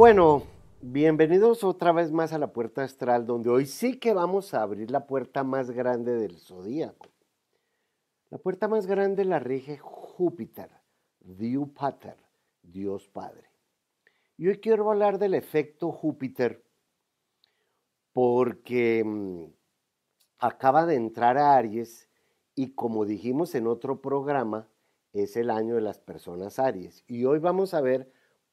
Bueno, bienvenidos otra vez más a la puerta astral, donde hoy sí que vamos a abrir la puerta más grande del zodíaco. La puerta más grande la rige Júpiter, Dios Pater, Dios Padre. Y hoy quiero hablar del efecto Júpiter porque mm, acaba de entrar a Aries y como dijimos en otro programa, es el año de las personas Aries. Y hoy vamos a ver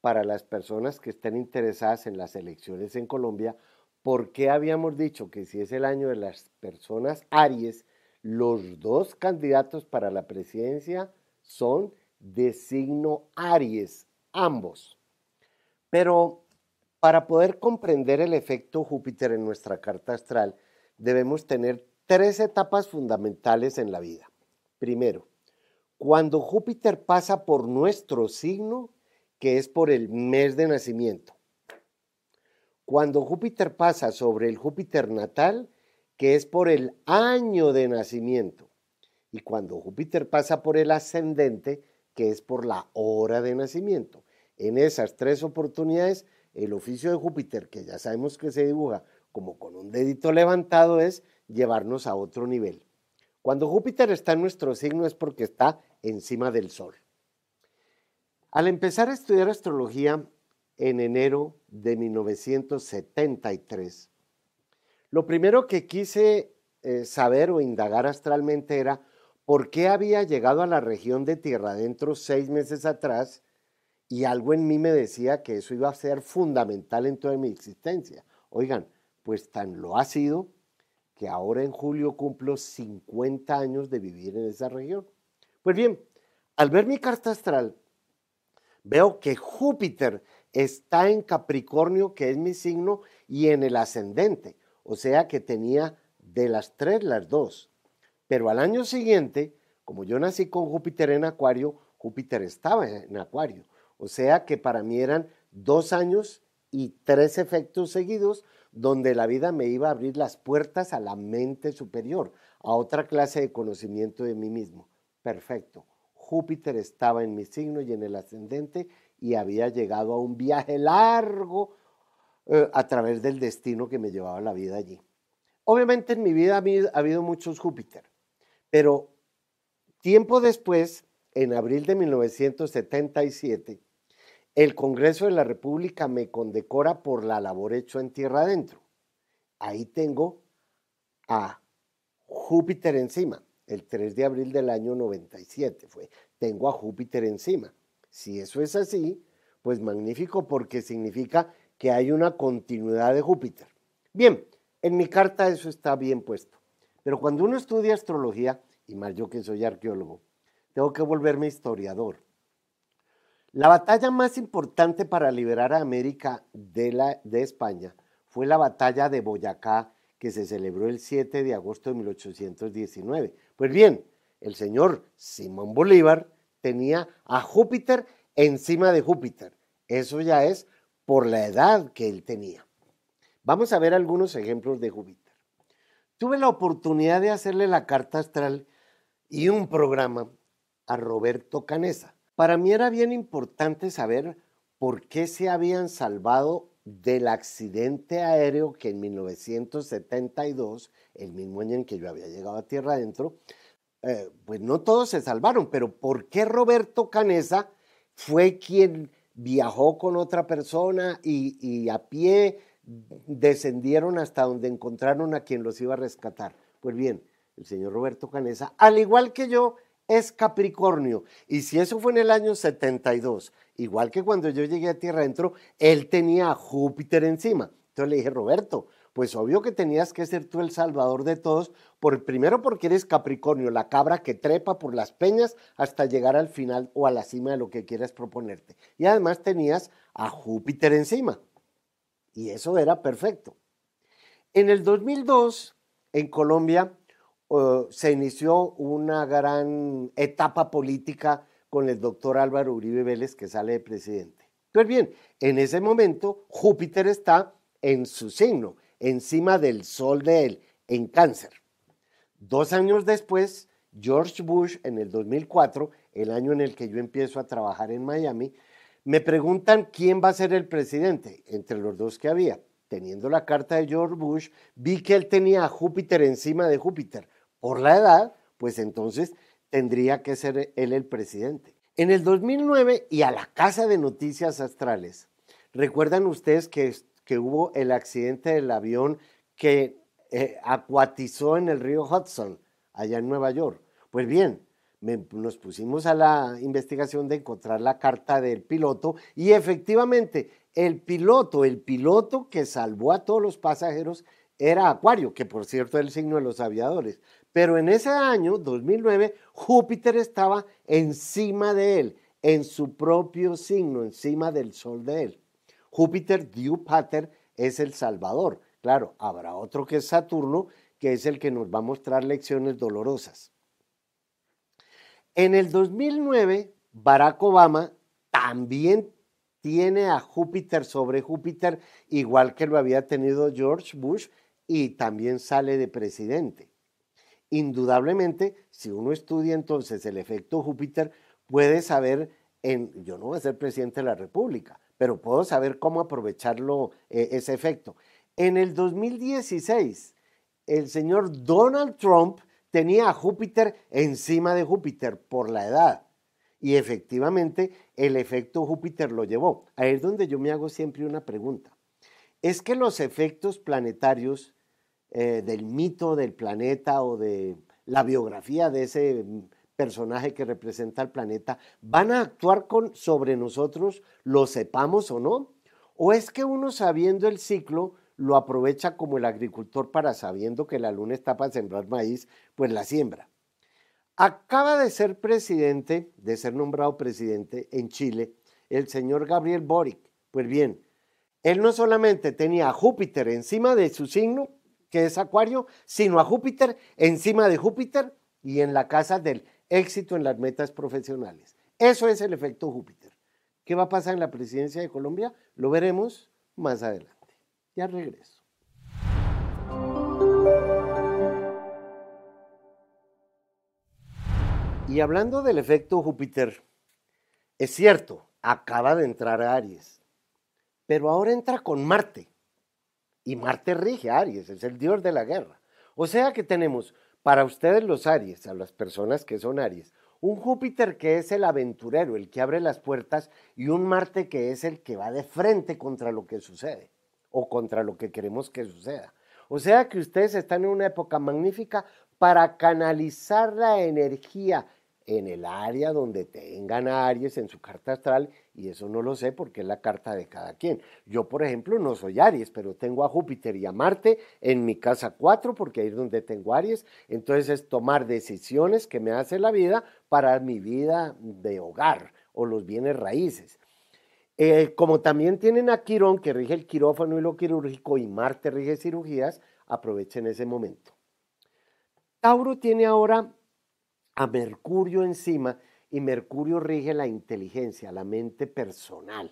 para las personas que estén interesadas en las elecciones en Colombia, por qué habíamos dicho que si es el año de las personas Aries, los dos candidatos para la presidencia son de signo Aries, ambos. Pero para poder comprender el efecto Júpiter en nuestra carta astral, debemos tener tres etapas fundamentales en la vida. Primero, cuando Júpiter pasa por nuestro signo, que es por el mes de nacimiento. Cuando Júpiter pasa sobre el Júpiter natal, que es por el año de nacimiento. Y cuando Júpiter pasa por el ascendente, que es por la hora de nacimiento. En esas tres oportunidades, el oficio de Júpiter, que ya sabemos que se dibuja como con un dedito levantado, es llevarnos a otro nivel. Cuando Júpiter está en nuestro signo es porque está encima del Sol. Al empezar a estudiar astrología en enero de 1973, lo primero que quise eh, saber o indagar astralmente era por qué había llegado a la región de Tierra Adentro seis meses atrás y algo en mí me decía que eso iba a ser fundamental en toda mi existencia. Oigan, pues tan lo ha sido que ahora en julio cumplo 50 años de vivir en esa región. Pues bien, al ver mi carta astral, veo que Júpiter está en Capricornio, que es mi signo, y en el ascendente. O sea que tenía de las tres las dos. Pero al año siguiente, como yo nací con Júpiter en Acuario, Júpiter estaba en Acuario. O sea que para mí eran dos años y tres efectos seguidos donde la vida me iba a abrir las puertas a la mente superior, a otra clase de conocimiento de mí mismo. Perfecto. Júpiter estaba en mi signo y en el ascendente y había llegado a un viaje largo eh, a través del destino que me llevaba la vida allí. Obviamente en mi vida ha habido muchos Júpiter, pero tiempo después, en abril de 1977, el Congreso de la República me condecora por la labor hecha en tierra adentro. Ahí tengo a Júpiter encima, el 3 de abril del año 97 fue. Tengo a Júpiter encima. Si eso es así, pues magnífico porque significa que hay una continuidad de Júpiter. Bien, en mi carta eso está bien puesto. Pero cuando uno estudia astrología, y más yo que soy arqueólogo, tengo que volverme historiador. La batalla más importante para liberar a América de, la, de España fue la batalla de Boyacá que se celebró el 7 de agosto de 1819. Pues bien, el señor Simón Bolívar tenía a Júpiter encima de Júpiter. Eso ya es por la edad que él tenía. Vamos a ver algunos ejemplos de Júpiter. Tuve la oportunidad de hacerle la carta astral y un programa a Roberto Canesa. Para mí era bien importante saber por qué se habían salvado del accidente aéreo que en 1972, el mismo año en que yo había llegado a tierra adentro, eh, pues no todos se salvaron, pero ¿por qué Roberto Canesa fue quien viajó con otra persona y, y a pie descendieron hasta donde encontraron a quien los iba a rescatar? Pues bien, el señor Roberto Canesa, al igual que yo, es Capricornio. Y si eso fue en el año 72, igual que cuando yo llegué a Tierra Adentro, él tenía a Júpiter encima. Entonces le dije, Roberto, pues obvio que tenías que ser tú el salvador de todos, por, primero porque eres Capricornio, la cabra que trepa por las peñas hasta llegar al final o a la cima de lo que quieras proponerte. Y además tenías a Júpiter encima. Y eso era perfecto. En el 2002, en Colombia, se inició una gran etapa política con el doctor Álvaro Uribe Vélez que sale de presidente. Pues bien, en ese momento Júpiter está en su signo, encima del sol de él, en cáncer. Dos años después, George Bush, en el 2004, el año en el que yo empiezo a trabajar en Miami, Me preguntan quién va a ser el presidente entre los dos que había. Teniendo la carta de George Bush, vi que él tenía a Júpiter encima de Júpiter. Por la edad, pues entonces tendría que ser él el presidente. En el 2009 y a la Casa de Noticias Astrales, recuerdan ustedes que, que hubo el accidente del avión que eh, acuatizó en el río Hudson, allá en Nueva York. Pues bien, nos pusimos a la investigación de encontrar la carta del piloto y efectivamente el piloto, el piloto que salvó a todos los pasajeros era Acuario, que por cierto es el signo de los aviadores. Pero en ese año, 2009, Júpiter estaba encima de él, en su propio signo, encima del sol de él. Júpiter, Diu Pater, es el Salvador. Claro, habrá otro que es Saturno, que es el que nos va a mostrar lecciones dolorosas. En el 2009, Barack Obama también tiene a Júpiter sobre Júpiter, igual que lo había tenido George Bush, y también sale de presidente. Indudablemente, si uno estudia entonces el efecto Júpiter, puede saber, en, yo no voy a ser presidente de la República, pero puedo saber cómo aprovecharlo, eh, ese efecto. En el 2016, el señor Donald Trump tenía a Júpiter encima de Júpiter por la edad. Y efectivamente el efecto Júpiter lo llevó. Ahí es donde yo me hago siempre una pregunta. Es que los efectos planetarios eh, del mito del planeta o de la biografía de ese personaje que representa el planeta van a actuar sobre nosotros, lo sepamos o no? ¿O es que uno sabiendo el ciclo lo aprovecha como el agricultor para sabiendo que la luna está para sembrar maíz, pues la siembra. Acaba de ser presidente, de ser nombrado presidente en Chile, el señor Gabriel Boric. Pues bien, él no solamente tenía a Júpiter encima de su signo, que es Acuario, sino a Júpiter encima de Júpiter y en la casa del éxito en las metas profesionales. Eso es el efecto Júpiter. ¿Qué va a pasar en la presidencia de Colombia? Lo veremos más adelante. Ya regreso. Y hablando del efecto Júpiter, es cierto, acaba de entrar a Aries, pero ahora entra con Marte. Y Marte rige Aries, es el dios de la guerra. O sea que tenemos para ustedes los Aries, a las personas que son Aries, un Júpiter que es el aventurero, el que abre las puertas, y un Marte que es el que va de frente contra lo que sucede o contra lo que queremos que suceda. O sea que ustedes están en una época magnífica para canalizar la energía en el área donde tengan Aries en su carta astral, y eso no lo sé porque es la carta de cada quien. Yo, por ejemplo, no soy Aries, pero tengo a Júpiter y a Marte en mi casa 4 porque ahí es donde tengo Aries. Entonces es tomar decisiones que me hace la vida para mi vida de hogar o los bienes raíces. Eh, como también tienen a Quirón, que rige el quirófano y lo quirúrgico, y Marte rige cirugías, aprovechen ese momento. Tauro tiene ahora a Mercurio encima y Mercurio rige la inteligencia, la mente personal.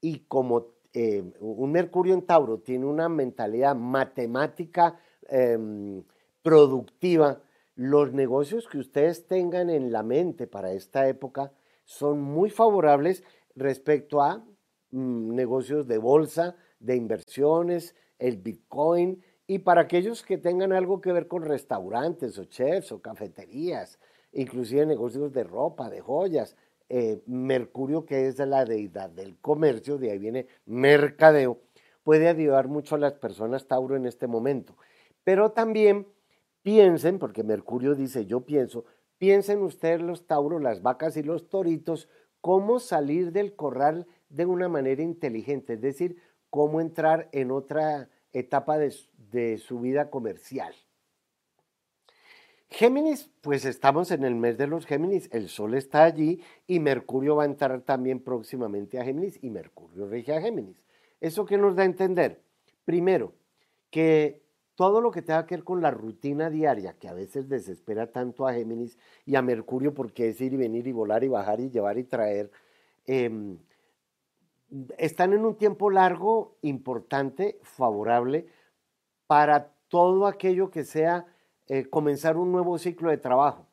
Y como eh, un Mercurio en Tauro tiene una mentalidad matemática em, productiva, los negocios que ustedes tengan en la mente para esta época son muy favorables respecto a mm, negocios de bolsa, de inversiones, el Bitcoin y para aquellos que tengan algo que ver con restaurantes o chefs o cafeterías, inclusive negocios de ropa, de joyas. Eh, Mercurio, que es la deidad del comercio, de ahí viene mercadeo, puede ayudar mucho a las personas Tauro en este momento. Pero también piensen, porque Mercurio dice yo pienso, piensen ustedes los Tauros, las vacas y los toritos cómo salir del corral de una manera inteligente, es decir, cómo entrar en otra etapa de, su vida comercial. Géminis, pues estamos en el mes de los Géminis, el Sol está allí y Mercurio va a entrar también próximamente a Géminis y Mercurio rige a Géminis. ¿Eso qué nos da a entender? Primero, que todo lo que tenga que ver con la rutina diaria, que a veces desespera tanto a Géminis y a Mercurio porque es ir y venir y volar y bajar y llevar y traer, em, están en un tiempo largo, importante, favorable para todo aquello que sea eh, comenzar un nuevo ciclo de trabajo.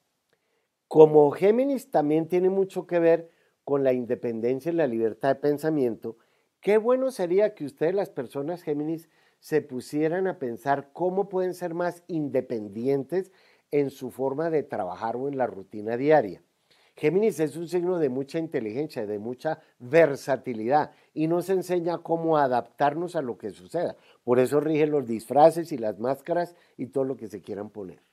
Como Géminis también tiene mucho que ver con la independencia y la libertad de pensamiento, qué bueno sería que ustedes, las personas Géminis, se pusieran a pensar cómo pueden ser más independientes en su forma de trabajar o en la rutina diaria. Géminis es un signo de mucha inteligencia, de mucha versatilidad y nos enseña cómo adaptarnos a lo que suceda. Por eso rigen los disfraces y las máscaras y todo lo que se quieran poner.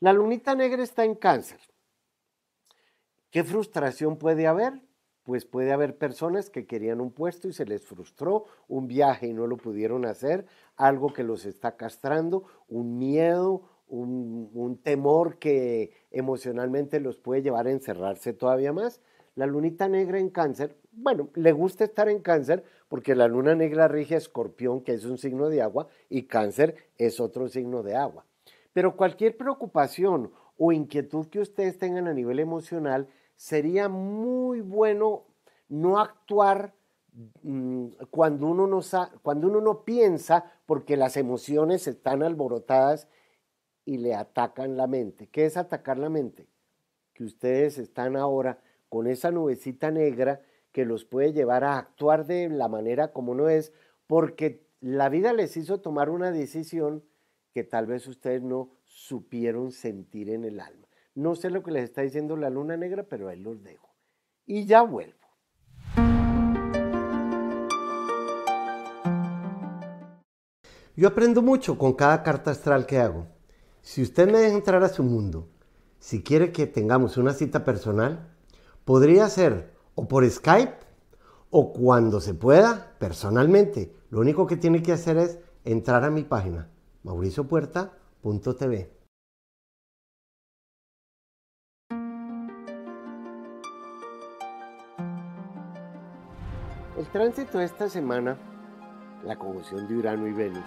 La lunita negra está en cáncer. ¿Qué frustración puede haber? Pues puede haber personas que querían un puesto y se les frustró, un viaje y no lo pudieron hacer, algo que los está castrando, un miedo, un, temor que emocionalmente los puede llevar a encerrarse todavía más. La lunita negra en cáncer, bueno, le gusta estar en cáncer porque la luna negra rige a escorpión, que es un signo de agua, y cáncer es otro signo de agua. Pero cualquier preocupación o inquietud que ustedes tengan a nivel emocional, sería muy bueno no actuar mm, cuando uno no, cuando uno no piensa porque las emociones están alborotadas y le atacan la mente. ¿Qué es atacar la mente? Que ustedes están ahora con esa nubecita negra que los puede llevar a actuar de la manera como no es, porque la vida les hizo tomar una decisión que tal vez ustedes no supieron sentir en el alma. No sé lo que les está diciendo la luna negra, pero ahí los dejo. Y ya vuelvo. Yo aprendo mucho con cada carta astral que hago. Si usted me deja entrar a su mundo, si quiere que tengamos una cita personal, podría ser o por Skype o cuando se pueda, personalmente. Lo único que tiene que hacer es entrar a mi página, mauriciopuerta.tv. El tránsito de esta semana, la conjunción de Urano y Venus,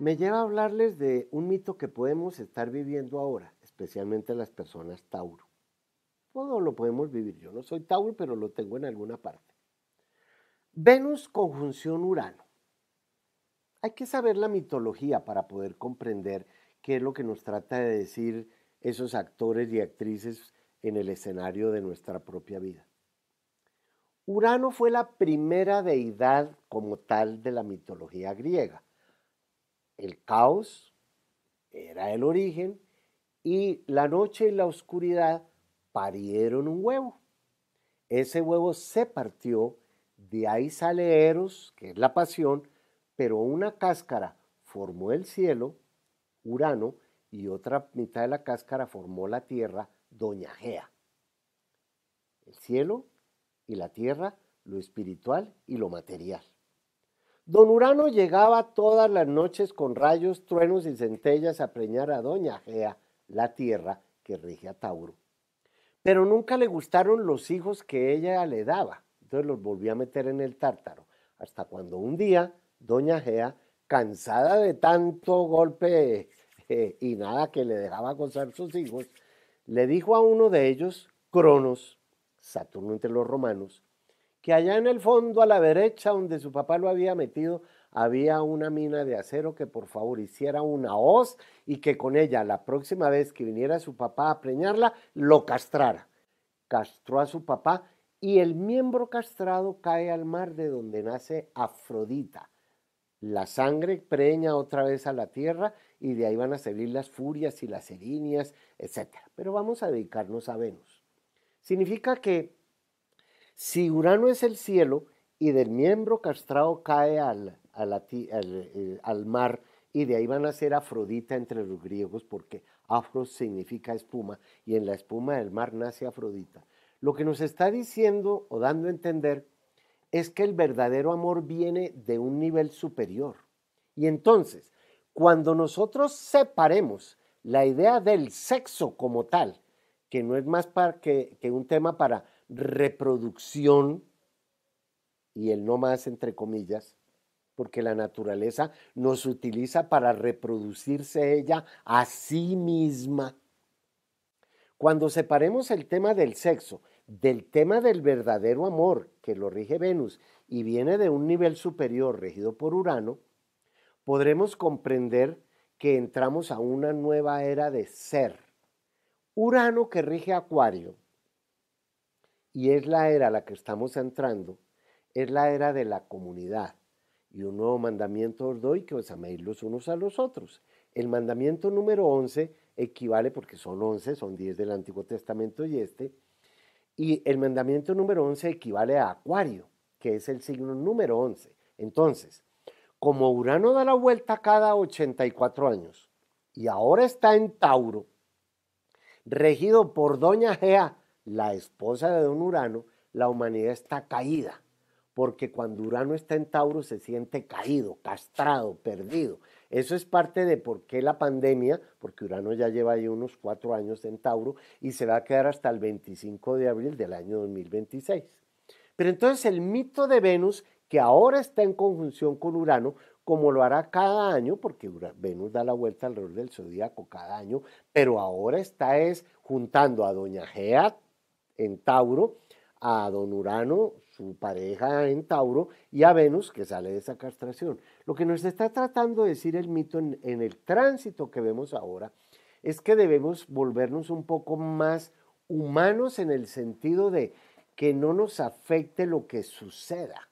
me lleva a hablarles de un mito que podemos estar viviendo ahora, especialmente las personas Tauro. Todo lo podemos vivir. Yo no soy Tauro, pero lo tengo en alguna parte. Venus conjunción Urano. Hay que saber la mitología para poder comprender qué es lo que nos trata de decir esos actores y actrices en el escenario de nuestra propia vida. Urano fue la primera deidad como tal de la mitología griega el caos era el origen y la noche y la oscuridad parieron un huevo. Ese huevo se partió, de ahí sale Eros, que es la pasión, pero una cáscara formó el cielo, Urano, y otra mitad de la cáscara formó la tierra, Doña Gea. El cielo y la tierra, lo espiritual y lo material. Don Urano llegaba todas las noches con rayos, truenos y centellas a preñar a Doña Gea, la tierra que rige a Tauro. Pero nunca le gustaron los hijos que ella le daba, entonces los volvió a meter en el tártaro, hasta cuando un día Doña Gea, cansada de tanto golpe eh, y nada que le dejaba gozar sus hijos, le dijo a uno de ellos, Cronos, Saturno entre los romanos, que allá en el fondo a la derecha donde su papá lo había metido había una mina de acero que por favor hiciera una hoz y que con ella la próxima vez que viniera su papá a preñarla lo castrara. Castró a su papá y el miembro castrado cae al mar de donde nace Afrodita. La sangre preña otra vez a la tierra y de ahí van a salir las furias y las erinias, etc. Pero vamos a dedicarnos a Venus. Significa que si Urano es el cielo y del miembro castrado cae al, eh, al, mar y de ahí van a ser Afrodita entre los griegos porque afro significa espuma y en la espuma del mar nace Afrodita. Lo que nos está diciendo o dando a entender es que el verdadero amor viene de un nivel superior. Y entonces, cuando nosotros separemos la idea del sexo como tal, que no es más que, que un tema para reproducción, y el no más entre comillas, porque la naturaleza nos utiliza para reproducirse ella a sí misma. Cuando separemos el tema del sexo del tema del verdadero amor que lo rige Venus y viene de un nivel superior regido por Urano, podremos comprender que entramos a una nueva era de ser. Urano que rige Acuario y es la era a la que estamos entrando, es la era de la comunidad. Y un nuevo mandamiento os doy que os améis los unos a los otros. El mandamiento número 11 equivale, porque son 11, son 10 del Antiguo Testamento y este, y el mandamiento número 11 equivale a Acuario, que es el signo número 11. Entonces, como Urano da la vuelta cada 84 años y ahora está en Tauro, regido por Doña Gea, la esposa de don Urano, la humanidad está caída, porque cuando Urano está en Tauro se siente caído, castrado, perdido. Eso es parte de por qué la pandemia, porque Urano ya lleva ahí unos cuatro años en Tauro y se va a quedar hasta el 25 de abril del año 2026. Pero entonces el mito de Venus, que ahora está en conjunción con Urano, como lo hará cada año, porque Venus da la vuelta alrededor del zodíaco cada año, pero ahora está es juntando a Doña Gea en Tauro, a Don Urano, su pareja en Tauro, y a Venus, que sale de esa castración. Lo que nos está tratando de decir el mito en, el tránsito que vemos ahora es que debemos volvernos un poco más humanos en el sentido de que no nos afecte lo que suceda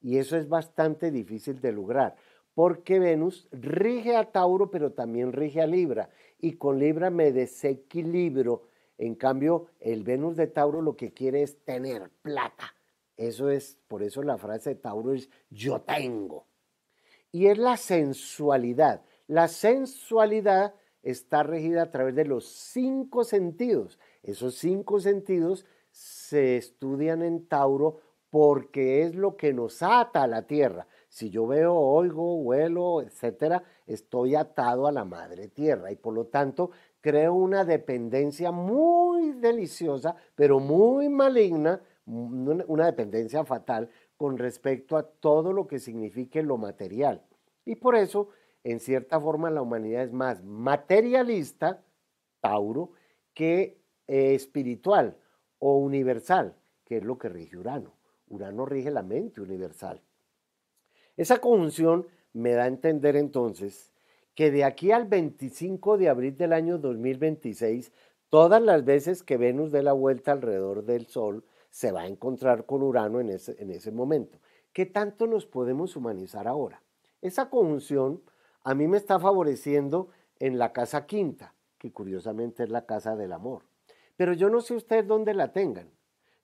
y eso es bastante difícil de lograr, porque Venus rige a Tauro, pero también rige a Libra, y con Libra me desequilibro. En cambio, el Venus de Tauro lo que quiere es tener plata. Eso es, por eso la frase de Tauro es yo tengo. Y es la sensualidad. La sensualidad está regida a través de los cinco sentidos. Esos cinco sentidos se estudian en Tauro porque es lo que nos ata a la tierra. Si yo veo, oigo, huelo, etcétera, estoy atado a la madre tierra y por lo tanto creo una dependencia muy deliciosa, pero muy maligna, una dependencia fatal con respecto a todo lo que signifique lo material. Y por eso, en cierta forma, la humanidad es más materialista, Tauro, que eh, espiritual o universal, que es lo que rige Urano. Urano rige la mente universal. Esa conjunción me da a entender entonces que de aquí al 25 de abril del año 2026, todas las veces que Venus dé la vuelta alrededor del Sol, se va a encontrar con Urano en ese, en ese momento. ¿Qué tanto nos podemos humanizar ahora? Esa conjunción a mí me está favoreciendo en la casa quinta, que curiosamente es la casa del amor. Pero yo no sé ustedes dónde la tengan.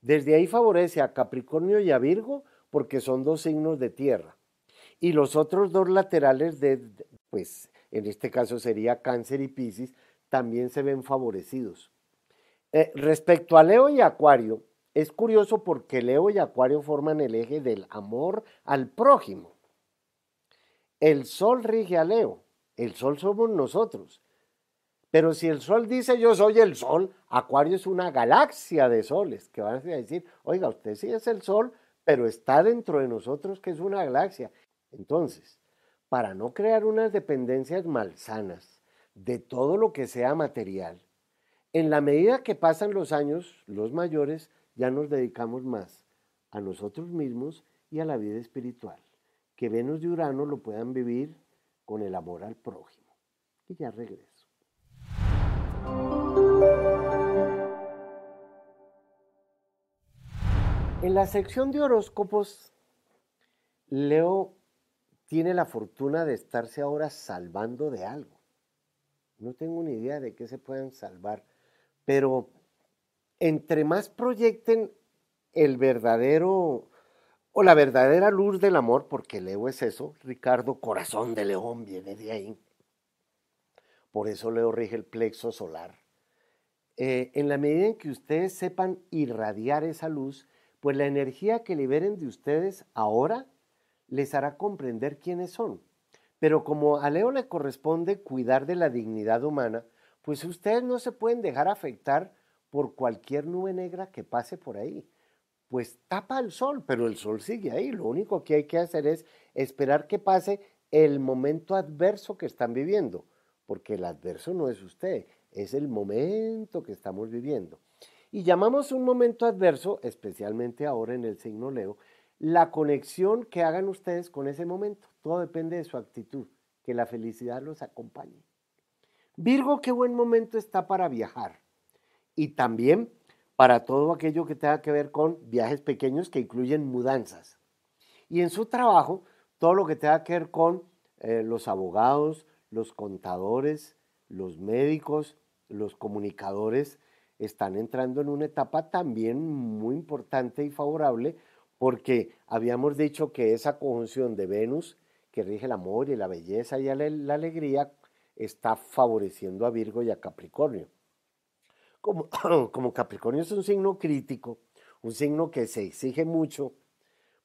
Desde ahí favorece a Capricornio y a Virgo porque son dos signos de tierra. Y los otros dos laterales de, pues en este caso sería Cáncer y Piscis, también se ven favorecidos. Eh, respecto a Leo y Acuario, es curioso porque Leo y Acuario forman el eje del amor al prójimo. El Sol rige a Leo, el Sol somos nosotros, pero si el Sol dice yo soy el Sol, Acuario es una galaxia de soles que van a decir, oiga, usted sí es el Sol, pero está dentro de nosotros que es una galaxia. Entonces, para no crear unas dependencias malsanas de todo lo que sea material, en la medida que pasan los años, los mayores ya nos dedicamos más a nosotros mismos y a la vida espiritual. Que Venus y Urano lo puedan vivir con el amor al prójimo. Y ya regreso. En la sección de horóscopos, Leo tiene la fortuna de estarse ahora salvando de algo. No tengo ni idea de qué se pueden salvar, pero entre más proyecten el verdadero o la verdadera luz del amor, porque Leo es eso, Ricardo, corazón de león, viene de ahí. Por eso Leo rige el plexo solar. Eh, en la medida en que ustedes sepan irradiar esa luz, pues la energía que liberen de ustedes ahora les hará comprender quiénes son. Pero como a Leo le corresponde cuidar de la dignidad humana, pues ustedes no se pueden dejar afectar por cualquier nube negra que pase por ahí. Pues tapa el sol, pero el sol sigue ahí. Lo único que hay que hacer es esperar que pase el momento adverso que están viviendo, porque el adverso no es usted, es el momento que estamos viviendo. Y llamamos un momento adverso, especialmente ahora en el signo Leo, la conexión que hagan ustedes con ese momento. Todo depende de su actitud, que la felicidad los acompañe. Virgo, qué buen momento está para viajar. Y también para todo aquello que tenga que ver con viajes pequeños que incluyen mudanzas. Y en su trabajo, todo lo que tenga que ver con eh, los abogados, los contadores, los médicos, los comunicadores, están entrando en una etapa también muy importante y favorable porque habíamos dicho que esa conjunción de Venus, que rige el amor y la belleza y la alegría, está favoreciendo a Virgo y a Capricornio. Como, Capricornio es un signo crítico, un signo que se exige mucho,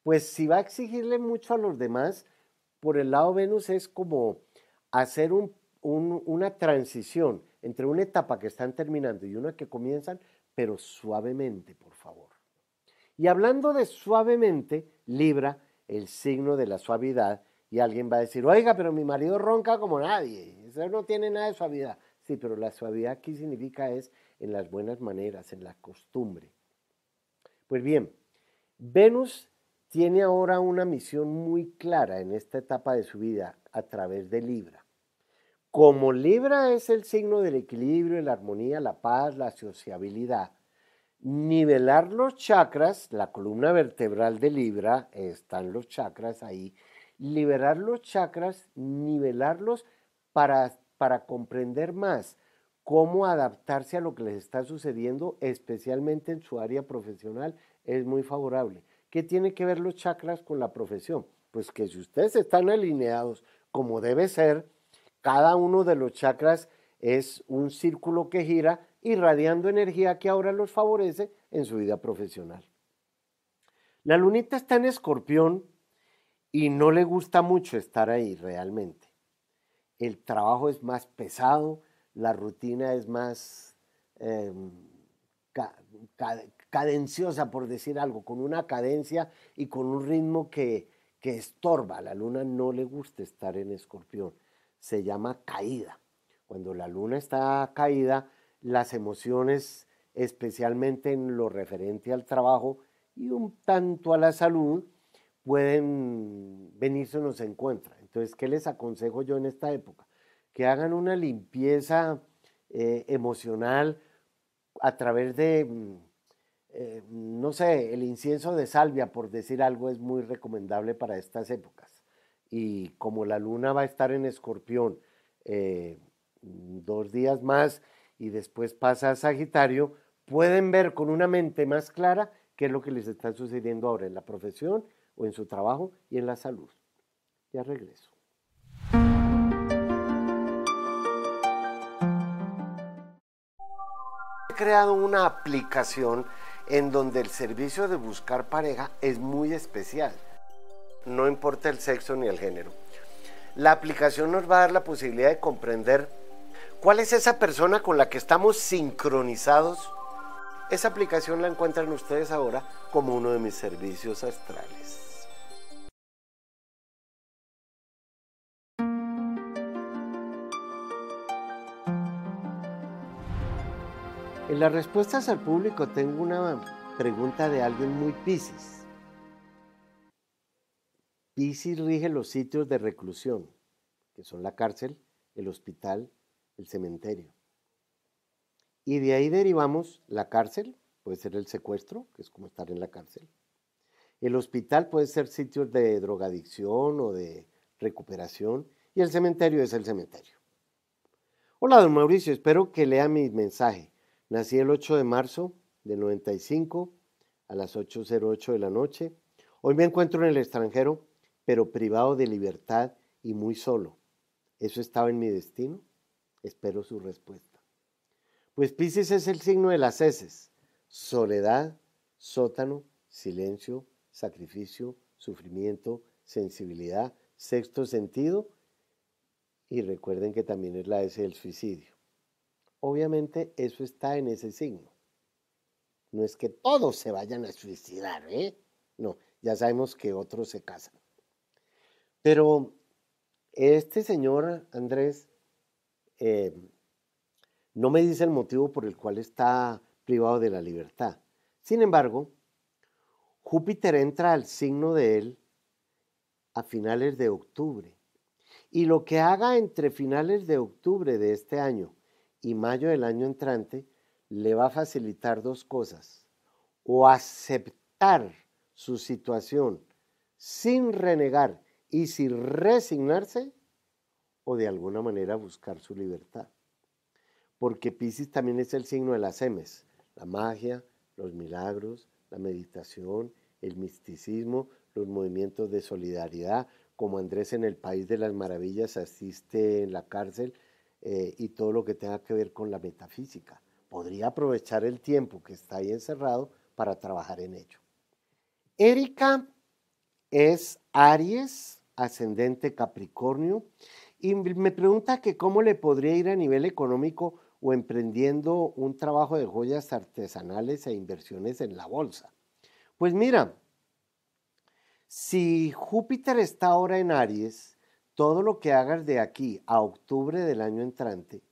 pues si va a exigirle mucho a los demás, por el lado Venus es como hacer una transición entre una etapa que están terminando y una que comienzan, pero suavemente, por favor. Y hablando de suavemente, Libra, el signo de la suavidad, y alguien va a decir, oiga, pero mi marido ronca como nadie, eso no tiene nada de suavidad. Sí, pero la suavidad aquí significa es en las buenas maneras, en la costumbre. Pues bien, Venus tiene ahora una misión muy clara en esta etapa de su vida a través de Libra. Como Libra es el signo del equilibrio, la armonía, la paz, la sociabilidad, nivelar los chakras, la columna vertebral de Libra, están los chakras ahí, liberar los chakras, nivelarlos para, para comprender más cómo adaptarse a lo que les está sucediendo, especialmente en su área profesional, es muy favorable. ¿Qué tiene que ver los chakras con la profesión? Pues que si ustedes están alineados como debe ser, cada uno de los chakras es un círculo que gira irradiando energía que ahora los favorece en su vida profesional. La lunita está en escorpión y no le gusta mucho estar ahí realmente. El trabajo es más pesado, la rutina es más em, cadenciosa, por decir algo, con una cadencia y con un ritmo que, que estorba. La luna no le gusta estar en escorpión. Se llama caída. Cuando la luna está caída, las emociones, especialmente en lo referente al trabajo y un tanto a la salud, pueden venirse nos encuentra. Entonces, ¿qué les aconsejo yo en esta época? Que hagan una limpieza eh, emocional a través de, mm, eh, no sé, el incienso de salvia, por decir algo, es muy recomendable para estas épocas. Y como la luna va a estar en escorpión eh, dos días más y después pasa a Sagitario, pueden ver con una mente más clara qué es lo que les está sucediendo ahora en la profesión o en su trabajo y en la salud. Ya regreso. He creado una aplicación en donde el servicio de buscar pareja es muy especial. No importa el sexo ni el género. La aplicación nos va a dar la posibilidad de comprender ¿Cuál es esa persona con la que estamos sincronizados? Esa aplicación la encuentran ustedes ahora como uno de mis servicios astrales. En las respuestas al público tengo una pregunta de alguien muy Piscis. Piscis rige los sitios de reclusión, que son la cárcel, el hospital, el cementerio. Y de ahí derivamos la cárcel, puede ser el secuestro, que es como estar en la cárcel. El hospital puede ser sitios de drogadicción o de recuperación. Y el cementerio es el cementerio. Hola, don Mauricio, espero que lea mi mensaje. Nací el 8 de marzo de 95 a las 8.08 de la noche. Hoy me encuentro en el extranjero, pero privado de libertad y muy solo. ¿Eso estaba en mi destino? Espero su respuesta. Pues Pisces es el signo de las heces, soledad, sótano, silencio, sacrificio, sufrimiento, sensibilidad, sexto sentido y recuerden que también es la S del suicidio. Obviamente eso está en ese signo. No es que todos se vayan a suicidar, ¿eh? No, ya sabemos que otros se casan. Pero este señor Andrés eh, no me dice el motivo por el cual está privado de la libertad. Sin embargo, Júpiter entra al signo de él a finales de octubre. Y lo que haga entre finales de octubre de este año y mayo del año entrante le va a facilitar dos cosas. O aceptar su situación sin renegar y sin resignarse, o de alguna manera buscar su libertad. Porque Pisces también es el signo de las semes, la magia, los milagros, la meditación, el misticismo, los movimientos de solidaridad, como Andrés en el País de las Maravillas asiste en la cárcel eh, y todo lo que tenga que ver con la metafísica. Podría aprovechar el tiempo que está ahí encerrado para trabajar en ello. Erika es Aries, ascendente Capricornio, y me pregunta que cómo le podría ir a nivel económico o emprendiendo un trabajo de joyas artesanales e inversiones en la bolsa. Pues mira, si Júpiter está ahora en Aries, todo lo que hagas de aquí a octubre del año entrante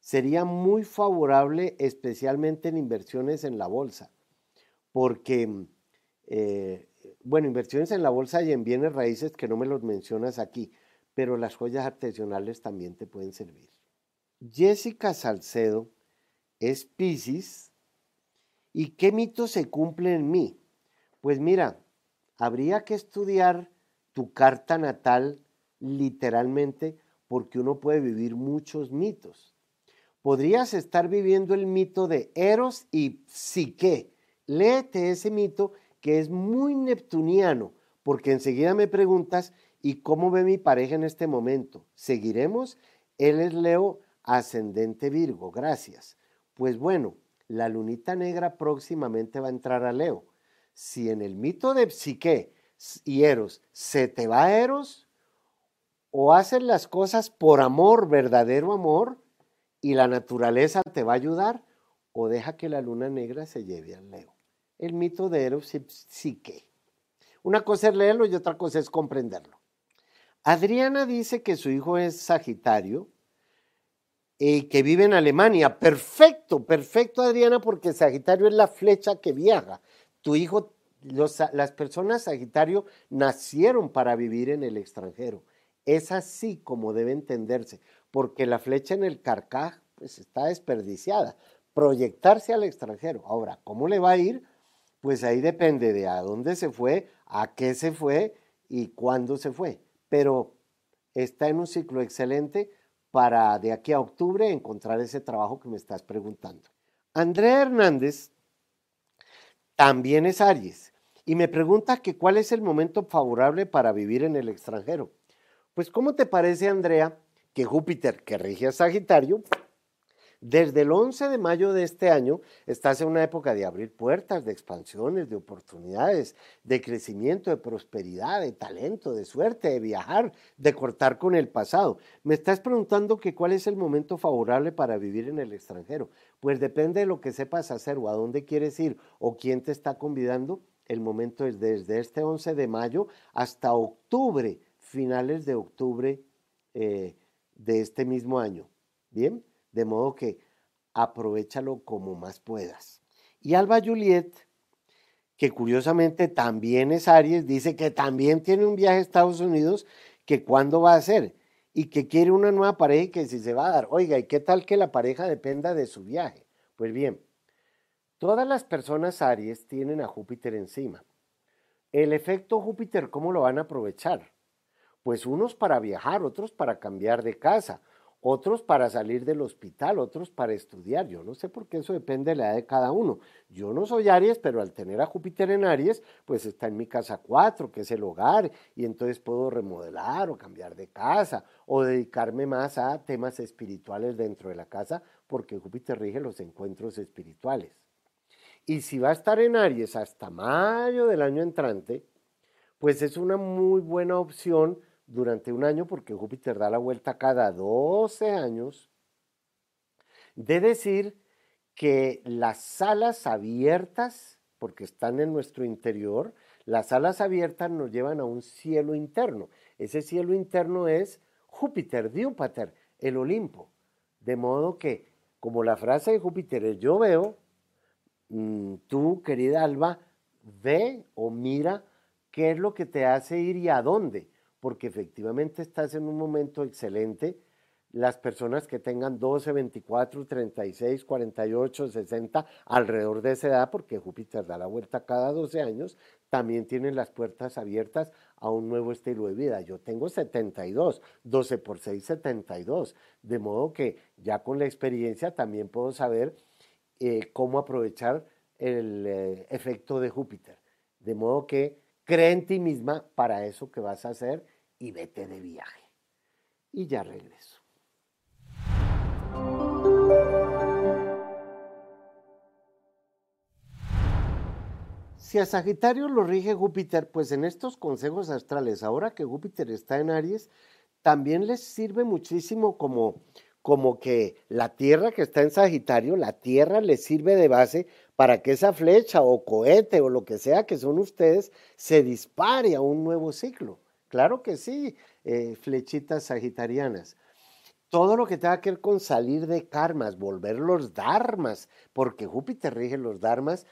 sería muy favorable, especialmente en inversiones en la bolsa, porque, eh, bueno, inversiones en la bolsa y en bienes raíces que no me los mencionas aquí, pero las joyas artesanales también te pueden servir. Jessica Salcedo es Pisces. ¿Y qué mito se cumple en mí? Pues mira, habría que estudiar tu carta natal literalmente porque uno puede vivir muchos mitos. Podrías estar viviendo el mito de Eros y Psique. Léete ese mito que es muy neptuniano, porque enseguida me preguntas, ¿y cómo ve mi pareja en este momento? ¿Seguiremos? Él es Leo ascendente Virgo, gracias. Pues bueno, la lunita negra próximamente va a entrar a Leo. Si en el mito de Psique y Eros se te va Eros, o haces las cosas por amor, verdadero amor, y la naturaleza te va a ayudar, o deja que la luna negra se lleve al Leo. El mito de Eros y Psique. Una cosa es leerlo y otra cosa es comprenderlo. Adriana dice que su hijo es Sagitario y que vive en Alemania. Perfecto, perfecto, Adriana, porque Sagitario es la flecha que viaja. Tu hijo, las personas Sagitario nacieron para vivir en el extranjero. Es así como debe entenderse, porque la flecha en el carcaj pues, está desperdiciada. Proyectarse al extranjero. Ahora, ¿cómo le va a ir? Pues ahí depende de a dónde se fue, a qué se fue y cuándo se fue. Pero está en un ciclo excelente para de aquí a octubre encontrar ese trabajo que me estás preguntando. Andrea Hernández también es Aries y me pregunta que cuál es el momento favorable para vivir en el extranjero. Pues ¿cómo te parece, Andrea, que Júpiter, que rige a Sagitario, desde el 11 de mayo de este año estás en una época de abrir puertas, de expansiones, de oportunidades, de crecimiento, de prosperidad, de talento, de suerte, de viajar, de cortar con el pasado. Me estás preguntando que cuál es el momento favorable para vivir en el extranjero. Pues depende de lo que sepas hacer o a dónde quieres ir o quién te está convidando. El momento es desde este 11 de mayo hasta octubre, finales de octubre eh, de este mismo año. Bien. De modo que aprovechalo como más puedas. Y Alba Juliet, que curiosamente también es Aries, dice que también tiene un viaje a Estados Unidos, que cuándo va a ser y que quiere una nueva pareja y que si se va a dar. Oiga, ¿y qué tal que la pareja dependa de su viaje? Pues bien, todas las personas Aries tienen a Júpiter encima. El efecto Júpiter, ¿cómo lo van a aprovechar? Pues unos para viajar, otros para cambiar de casa, otros para salir del hospital, otros para estudiar. Yo no sé por qué eso depende de la edad de cada uno. Yo no soy Aries, pero al tener a Júpiter en Aries, pues está en mi casa 4, que es el hogar, y entonces puedo remodelar o cambiar de casa o dedicarme más a temas espirituales dentro de la casa, porque Júpiter rige los encuentros espirituales. Y si va a estar en Aries hasta mayo del año entrante, pues es una muy buena opción durante un año, porque Júpiter da la vuelta cada 12 años, de decir que las alas abiertas, porque están en nuestro interior, las alas abiertas nos llevan a un cielo interno. Ese cielo interno es Júpiter, Júpiter, el Olimpo. De modo que, como la frase de Júpiter es yo veo, mm, tú, querida Alba, ve o mira qué es lo que te hace ir y a dónde porque efectivamente estás en un momento excelente, las personas que tengan 12, 24, 36, 48, 60, alrededor de esa edad, porque Júpiter da la vuelta cada 12 años, también tienen las puertas abiertas a un nuevo estilo de vida. Yo tengo 72, 12 por 6, 72, de modo que ya con la experiencia también puedo saber eh, cómo aprovechar el eh, efecto de Júpiter. De modo que cree en ti misma para eso que vas a hacer y vete de viaje. Y ya regreso. Si a Sagitario lo rige Júpiter, pues en estos consejos astrales, ahora que Júpiter está en Aries, también les sirve muchísimo como, como que la Tierra que está en Sagitario, la Tierra les sirve de base para que esa flecha o cohete o lo que sea que son ustedes se dispare a un nuevo ciclo. Claro que sí, eh, flechitas sagitarianas. Todo lo que tenga que ver con salir de karmas, volver los dharmas, porque Júpiter rige los dharmas,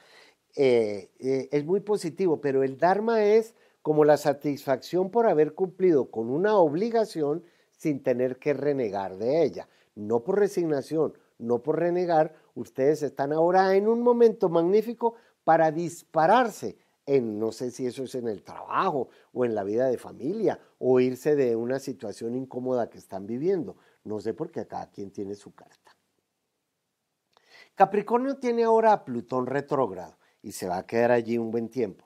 eh, eh, es muy positivo, pero el Dharma es como la satisfacción por haber cumplido con una obligación sin tener que renegar de ella. No por resignación, no por renegar, ustedes están ahora en un momento magnífico para dispararse en, no sé si eso es en el trabajo o en la vida de familia, o irse de una situación incómoda que están viviendo. No sé por qué cada quien tiene su carta. Capricornio tiene ahora a Plutón retrógrado y se va a quedar allí un buen tiempo.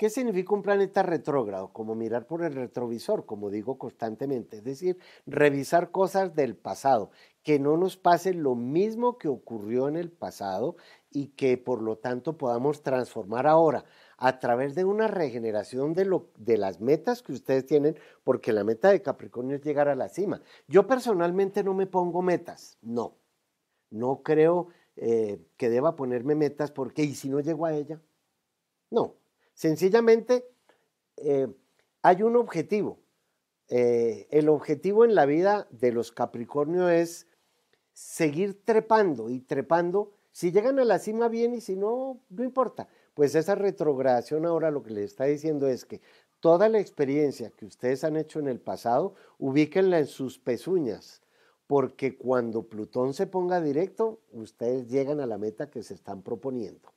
¿Qué significa un planeta retrógrado? Como mirar por el retrovisor, como digo constantemente, es decir, revisar cosas del pasado, que no nos pase lo mismo que ocurrió en el pasado y que por lo tanto podamos transformar ahora a través de una regeneración de, lo, de las metas que ustedes tienen, porque la meta de Capricornio es llegar a la cima. Yo personalmente no me pongo metas, no, no creo eh, que deba ponerme metas porque ¿y si no llego a ella? No, sencillamente eh, hay un objetivo. Eh, el objetivo en la vida de los Capricornio es seguir trepando y trepando. Si llegan a la cima bien y si no, no importa. Pues esa retrogradación ahora lo que les está diciendo es que toda la experiencia que ustedes han hecho en el pasado, ubíquenla en sus pezuñas, porque cuando Plutón se ponga directo, ustedes llegan a la meta que se están proponiendo.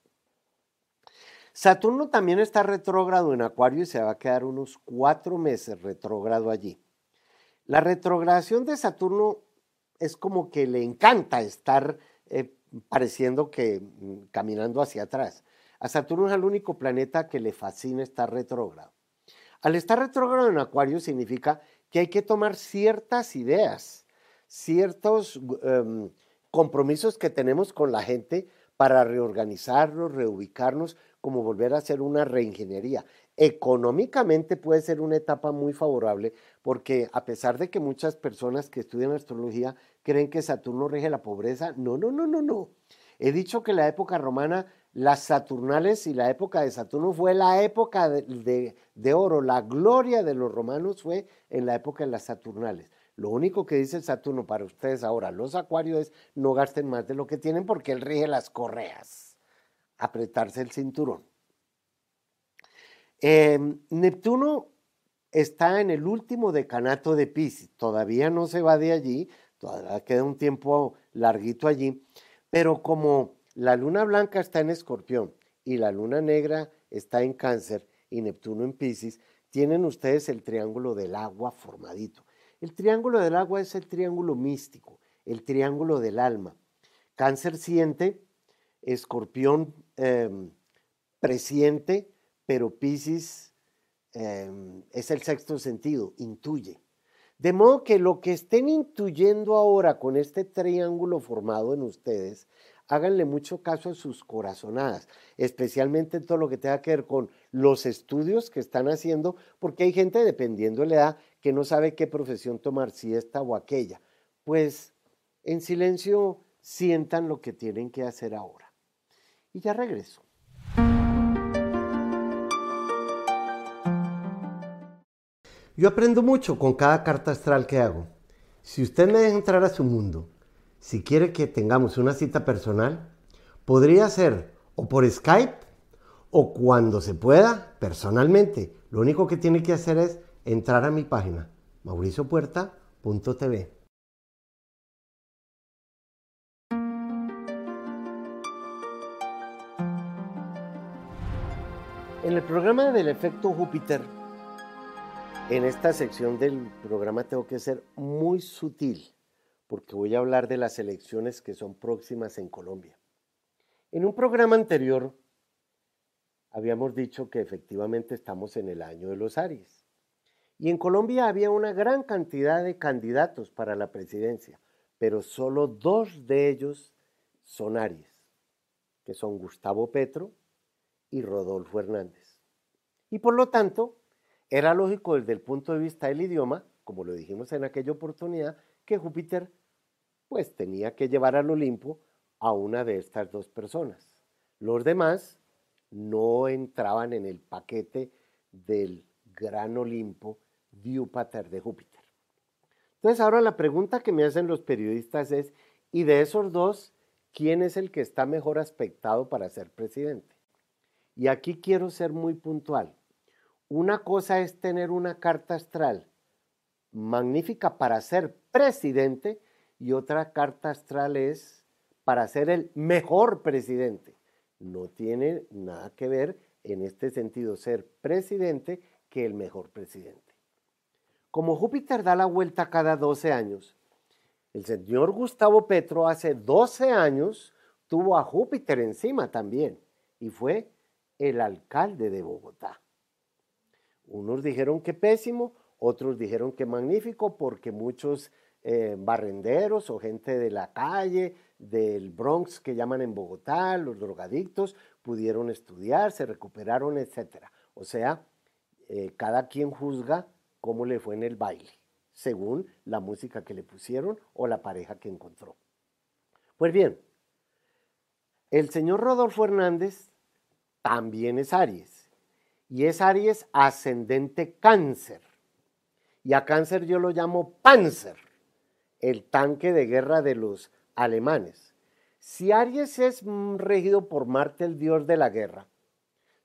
Saturno también está retrógrado en Acuario y se va a quedar unos cuatro meses retrógrado allí. La retrogradación de Saturno es como que le encanta estar eh, pareciendo que mm, caminando hacia atrás. A Saturno es el único planeta que le fascina estar retrógrado. Al estar retrógrado en Acuario significa que hay que tomar ciertas ideas ciertos em, compromisos que tenemos con la gente para reorganizarnos, reubicarnos, como volver a hacer una reingeniería. Económicamente puede ser una etapa muy favorable porque a pesar de que muchas personas que estudian astrología creen que Saturno rige la pobreza, no, no, no, no, no. He dicho que la época romana, las Saturnales y la época de Saturno fue la época de, de oro, la gloria de los romanos fue en la época de las Saturnales. Lo único que dice Saturno para ustedes ahora, los acuarios, es no gasten más de lo que tienen porque él rige las correas. Apretarse el cinturón. Em, Neptuno está en el último decanato de Pisces. Todavía no se va de allí, todavía queda un tiempo larguito allí, pero como la luna blanca está en Escorpión y la luna negra está en Cáncer y Neptuno en Pisces, tienen ustedes el triángulo del agua formadito. El triángulo del agua es el triángulo místico, el triángulo del alma. Cáncer siente, escorpión em, presiente, pero Pisces em, es el sexto sentido, intuye. De modo que lo que estén intuyendo ahora con este triángulo formado en ustedes, háganle mucho caso a sus corazonadas, especialmente en todo lo que tenga que ver con los estudios que están haciendo, porque hay gente, dependiendo de la edad, que no sabe qué profesión tomar, si esta o aquella. Pues en silencio sientan lo que tienen que hacer ahora. Y ya regreso. Yo aprendo mucho con cada carta astral que hago. Si usted me deja entrar a su mundo, si quiere que tengamos una cita personal, podría ser o por Skype o cuando se pueda personalmente. Lo único que tiene que hacer es entrar a mi página mauriciopuerta.tv. En el programa del efecto Júpiter, en esta sección del programa tengo que ser muy sutil porque voy a hablar de las elecciones que son próximas en Colombia. En un programa anterior habíamos dicho que efectivamente estamos en el año de los Aries. Y en Colombia había una gran cantidad de candidatos para la presidencia, pero solo dos de ellos son Aries, que son Gustavo Petro y Rodolfo Hernández. Y por lo tanto, era lógico desde el punto de vista del idioma, como lo dijimos en aquella oportunidad, que Júpiter pues tenía que llevar al Olimpo a una de estas dos personas. Los demás no entraban en el paquete del gran Olimpo Diúpater de Júpiter. Entonces ahora la pregunta que me hacen los periodistas es, ¿y de esos dos, quién es el que está mejor aspectado para ser presidente? Y aquí quiero ser muy puntual. Una cosa es tener una carta astral magnífica para ser presidente y otra carta astral es para ser el mejor presidente. No tiene nada que ver en este sentido ser presidente que el mejor presidente. Como Júpiter da la vuelta cada 12 años, el señor Gustavo Petro hace 12 años tuvo a Júpiter encima también y fue el alcalde de Bogotá. Unos dijeron que pésimo, otros dijeron que magnífico porque muchos eh, barrenderos o gente de la calle, del Bronx que llaman en Bogotá, los drogadictos, pudieron estudiar, se recuperaron, etc. O sea, eh, cada quien juzga cómo le fue en el baile, según la música que le pusieron o la pareja que encontró. Pues bien, el señor Rodolfo Hernández también es Aries, y es Aries ascendente cáncer. Y a cáncer yo lo llamo Panzer el tanque de guerra de los alemanes. Si Aries es regido por Marte, el dios de la guerra,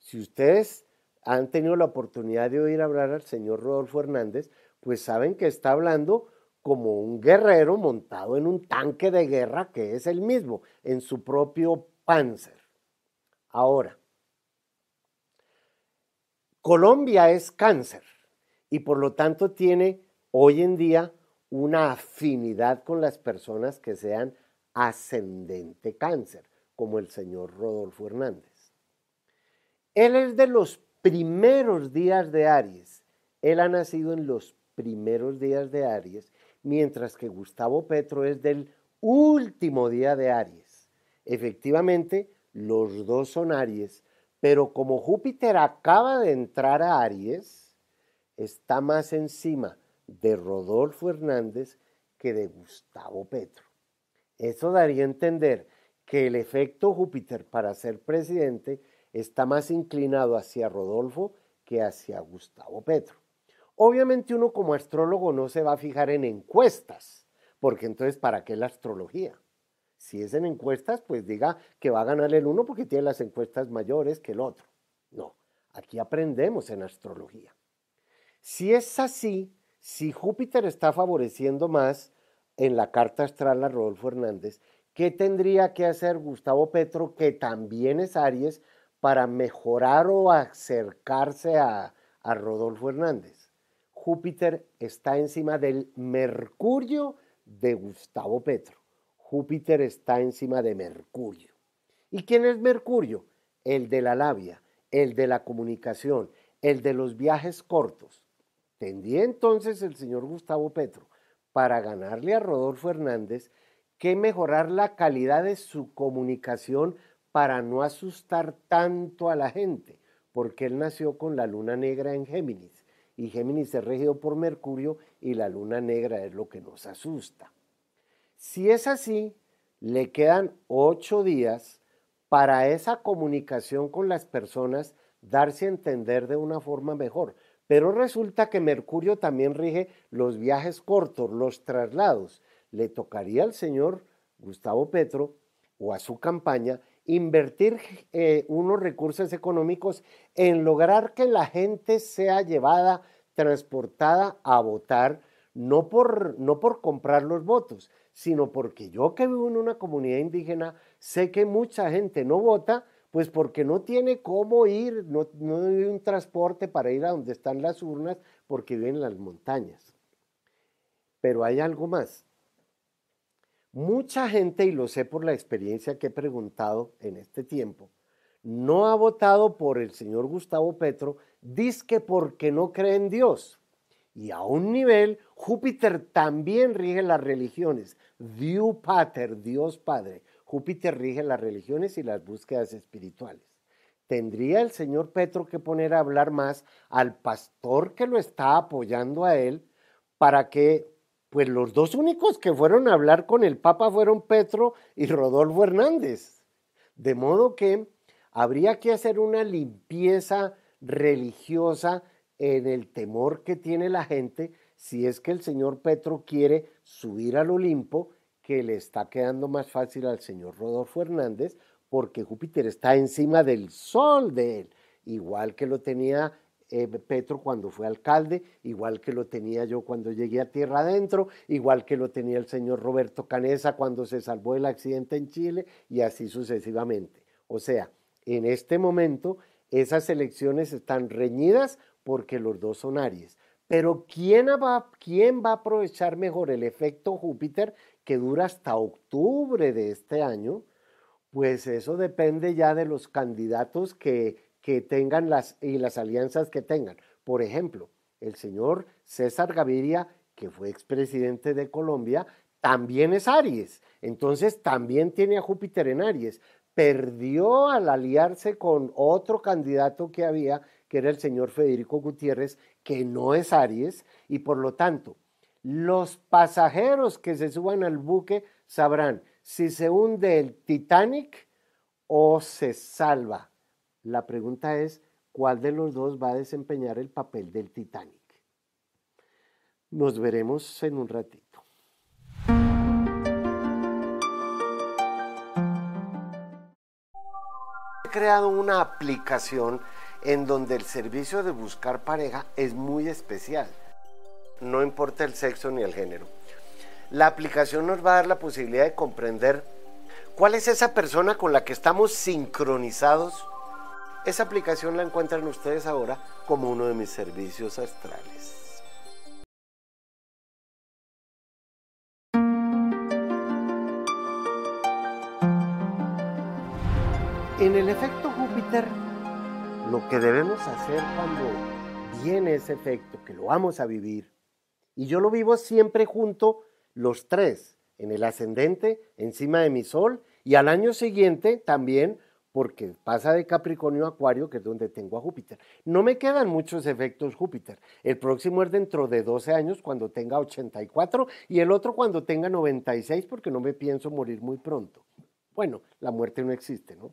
si ustedes han tenido la oportunidad de oír hablar al señor Rodolfo Hernández, pues saben que está hablando como un guerrero montado en un tanque de guerra que es el mismo, en su propio Panzer. Ahora, Colombia es cáncer y por lo tanto tiene hoy en día una afinidad con las personas que sean ascendente cáncer, como el señor Rodolfo Hernández. Él es de los primeros días de Aries. Él ha nacido en los primeros días de Aries, mientras que Gustavo Petro es del último día de Aries. Efectivamente, los dos son Aries, pero como Júpiter acaba de entrar a Aries, está más encima de Rodolfo Hernández que de Gustavo Petro. Eso daría a entender que el efecto Júpiter para ser presidente está más inclinado hacia Rodolfo que hacia Gustavo Petro. Obviamente uno como astrólogo no se va a fijar en encuestas, porque entonces ¿para qué la astrología? Si es en encuestas, pues diga que va a ganar el uno porque tiene las encuestas mayores que el otro. No, aquí aprendemos en astrología. Si es así, si Júpiter está favoreciendo más en la carta astral a Rodolfo Hernández, ¿qué tendría que hacer Gustavo Petro, que también es Aries, para mejorar o acercarse a, a Rodolfo Hernández? Júpiter está encima del Mercurio de Gustavo Petro. Júpiter está encima de Mercurio. ¿Y quién es Mercurio? El de la labia, el de la comunicación, el de los viajes cortos. Tendría entonces el señor Gustavo Petro, para ganarle a Rodolfo Hernández, que mejorar la calidad de su comunicación para no asustar tanto a la gente, porque él nació con la luna negra en Géminis, y Géminis es regido por Mercurio y la luna negra es lo que nos asusta. Si es así, le quedan ocho días para esa comunicación con las personas darse a entender de una forma mejor. Pero resulta que Mercurio también rige los viajes cortos, los traslados. Le tocaría al señor Gustavo Petro o a su campaña invertir eh, unos recursos económicos en lograr que la gente sea llevada, transportada a votar, no por, no por comprar los votos, sino porque yo que vivo en una comunidad indígena sé que mucha gente no vota Pues porque no tiene cómo ir, no, no hay un transporte para ir a donde están las urnas, porque viven en las montañas. Pero hay algo más. Mucha gente, y lo sé por la experiencia que he preguntado en este tiempo, no ha votado por el señor Gustavo Petro, que porque no cree en Dios. Y a un nivel, Júpiter también rige las religiones. Diu Pater, Dios Padre. Júpiter rige las religiones y las búsquedas espirituales. Tendría el señor Petro que poner a hablar más al pastor que lo está apoyando a él para que, pues los dos únicos que fueron a hablar con el Papa fueron Petro y Rodolfo Hernández. De modo que habría que hacer una limpieza religiosa en el temor que tiene la gente si es que el señor Petro quiere subir al Olimpo, que le está quedando más fácil al señor Rodolfo Hernández, porque Júpiter está encima del sol de él, igual que lo tenía eh, Petro cuando fue alcalde, igual que lo tenía yo cuando llegué a tierra adentro, igual que lo tenía el señor Roberto Canesa cuando se salvó del accidente en Chile y así sucesivamente. O sea, en este momento esas elecciones están reñidas porque los dos son Aries. Pero ¿quién va, ¿quién va a aprovechar mejor el efecto Júpiter que dura hasta octubre de este año? Pues eso depende ya de los candidatos que, que tengan las, y las alianzas que tengan. Por ejemplo, el señor César Gaviria, que fue expresidente de Colombia, también es Aries. Entonces también tiene a Júpiter en Aries. Perdió al aliarse con otro candidato que había, que era el señor Federico Gutiérrez, que no es Aries, y por lo tanto, los pasajeros que se suban al buque sabrán si se hunde el Titanic o se salva. La pregunta es, ¿cuál de los dos va a desempeñar el papel del Titanic? Nos veremos en un ratito. He creado una aplicación en donde el servicio de buscar pareja es muy especial. No importa el sexo ni el género. La aplicación nos va a dar la posibilidad de comprender cuál es esa persona con la que estamos sincronizados. Esa aplicación la encuentran ustedes ahora como uno de mis servicios astrales. En el efecto Júpiter lo que debemos hacer cuando viene ese efecto, que lo vamos a vivir, y yo lo vivo siempre junto los tres, en el ascendente, encima de mi sol, y al año siguiente también, porque pasa de Capricornio a Acuario, que es donde tengo a Júpiter. No me quedan muchos efectos Júpiter. El próximo es dentro de 12 años, cuando tenga 84, y el otro cuando tenga 96, porque no me pienso morir muy pronto. Bueno, la muerte no existe, ¿no?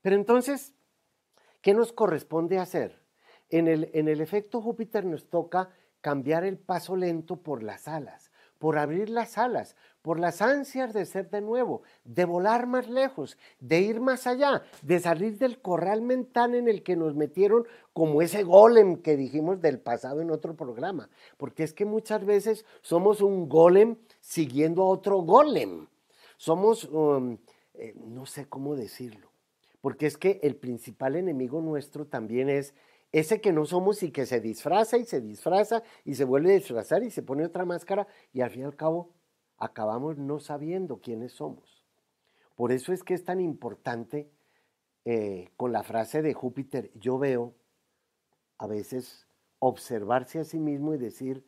Pero entonces, ¿Qué nos corresponde hacer? En el, en el efecto Júpiter nos toca cambiar el paso lento por las alas, por abrir las alas, por las ansias de ser de nuevo, de volar más lejos, de ir más allá, de salir del corral mental en el que nos metieron como ese golem que dijimos del pasado en otro programa. Porque es que muchas veces somos un golem siguiendo a otro golem. Somos, um, eh, no sé cómo decirlo, porque es que el principal enemigo nuestro también es ese que no somos y que se disfraza y se disfraza y se vuelve a disfrazar y se pone otra máscara y al fin y al cabo acabamos no sabiendo quiénes somos. Por eso es que es tan importante eh, con la frase de Júpiter, yo veo a veces observarse a sí mismo y decir,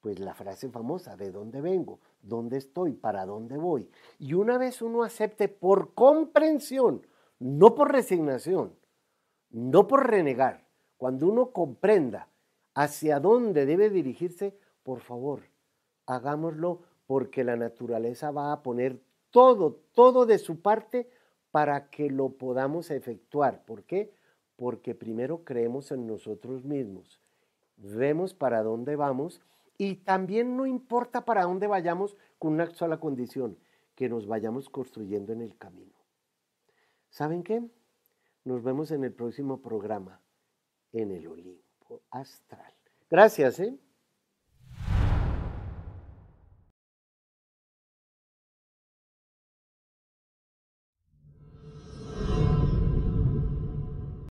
pues la frase famosa, ¿de dónde vengo? ¿Dónde estoy? ¿Para dónde voy? Y una vez uno acepte por comprensión no por resignación, no por renegar, cuando uno comprenda hacia dónde debe dirigirse, por favor, hagámoslo porque la naturaleza va a poner todo, todo de su parte para que lo podamos efectuar. ¿Por qué? Porque primero creemos en nosotros mismos, vemos para dónde vamos y también no importa para dónde vayamos con una sola condición, que nos vayamos construyendo en el camino. ¿Saben qué? Nos vemos en el próximo programa en el Olimpo Astral. Gracias, ¿eh?